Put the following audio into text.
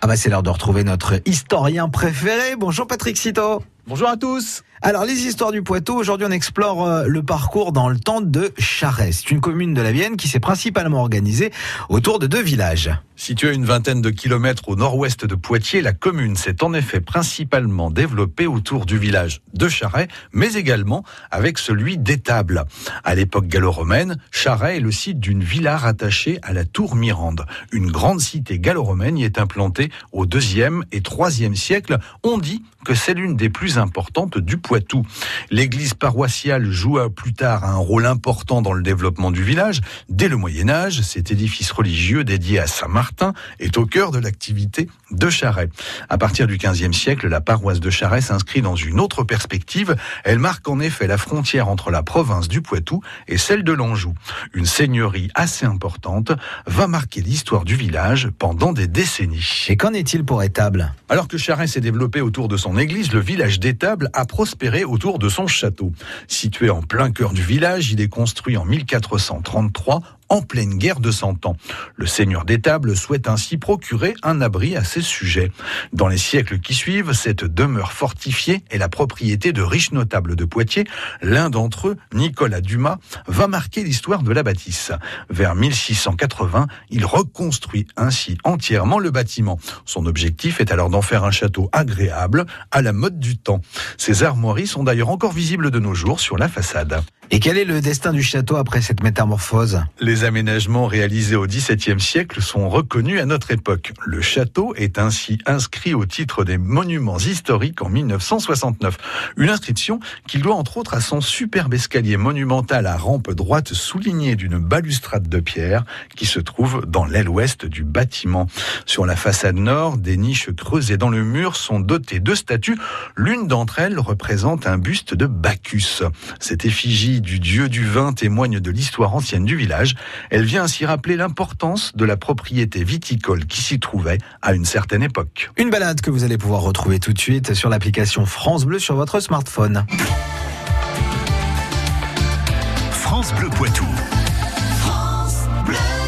Ah bah c'est l'heure de retrouver notre historien préféré. Bonjour Patrick Citeau. Bonjour à tous. Alors les histoires du Poitou, aujourd'hui on explore euh, le parcours dans le temps de Charest. C'est une commune de la Vienne qui s'est principalement organisée autour de deux villages. Située à une vingtaine de kilomètres au nord-ouest de Poitiers, la commune s'est en effet principalement développée autour du village de Charest, mais également avec celui d'Étable. À l'époque gallo-romaine, Charest est le site d'une villa rattachée à la tour Mirande. Une grande cité gallo-romaine y est implantée au deuxième et troisième siècle. On dit que c'est l'une des plus importantes du Poitou. L'église paroissiale joua plus tard un rôle important dans le développement du village. Dès le Moyen Âge, cet édifice religieux dédié à Saint-Martin est au cœur de l'activité de Charret. À partir du XVe siècle, la paroisse de Charret s'inscrit dans une autre perspective. Elle marque en effet la frontière entre la province du Poitou et celle de l'Anjou. Une seigneurie assez importante va marquer l'histoire du village pendant des décennies. Et qu'en est-il pour Étable? Alors que Charret s'est développé autour de son église, le village d'Étable a prospéré autour de son château. Situé en plein cœur du village, il est construit en 1433 en pleine guerre de Cent Ans. Le seigneur d'Étable souhaite ainsi procurer un abri à ses sujets. Dans les siècles qui suivent, cette demeure fortifiée est la propriété de riches notables de Poitiers. L'un d'entre eux, Nicolas Dumas, va marquer l'histoire de la bâtisse. Vers 1680, il reconstruit ainsi entièrement le bâtiment. Son objectif est alors d'en faire un château agréable, à la mode du temps. Ces armoiries sont d'ailleurs encore visibles de nos jours sur la façade. Et quel est le destin du château après cette métamorphose? Les aménagements réalisés au XVIIe siècle sont reconnus à notre époque. Le château est ainsi inscrit au titre des monuments historiques en 1969. Une inscription qu'il doit entre autres à son superbe escalier monumental à rampe droite souligné d'une balustrade de pierre qui se trouve dans l'aile ouest du bâtiment. Sur la façade nord, des niches creusées dans le mur sont dotées de statues. L'une d'entre elles représente un buste de Bacchus. Cette effigie du dieu du vin témoigne de l'histoire ancienne du village. Elle vient ainsi rappeler l'importance de la propriété viticole qui s'y trouvait à une certaine époque. Une balade que vous allez pouvoir retrouver tout de suite sur l'application France Bleu sur votre smartphone. France Bleu Poitou.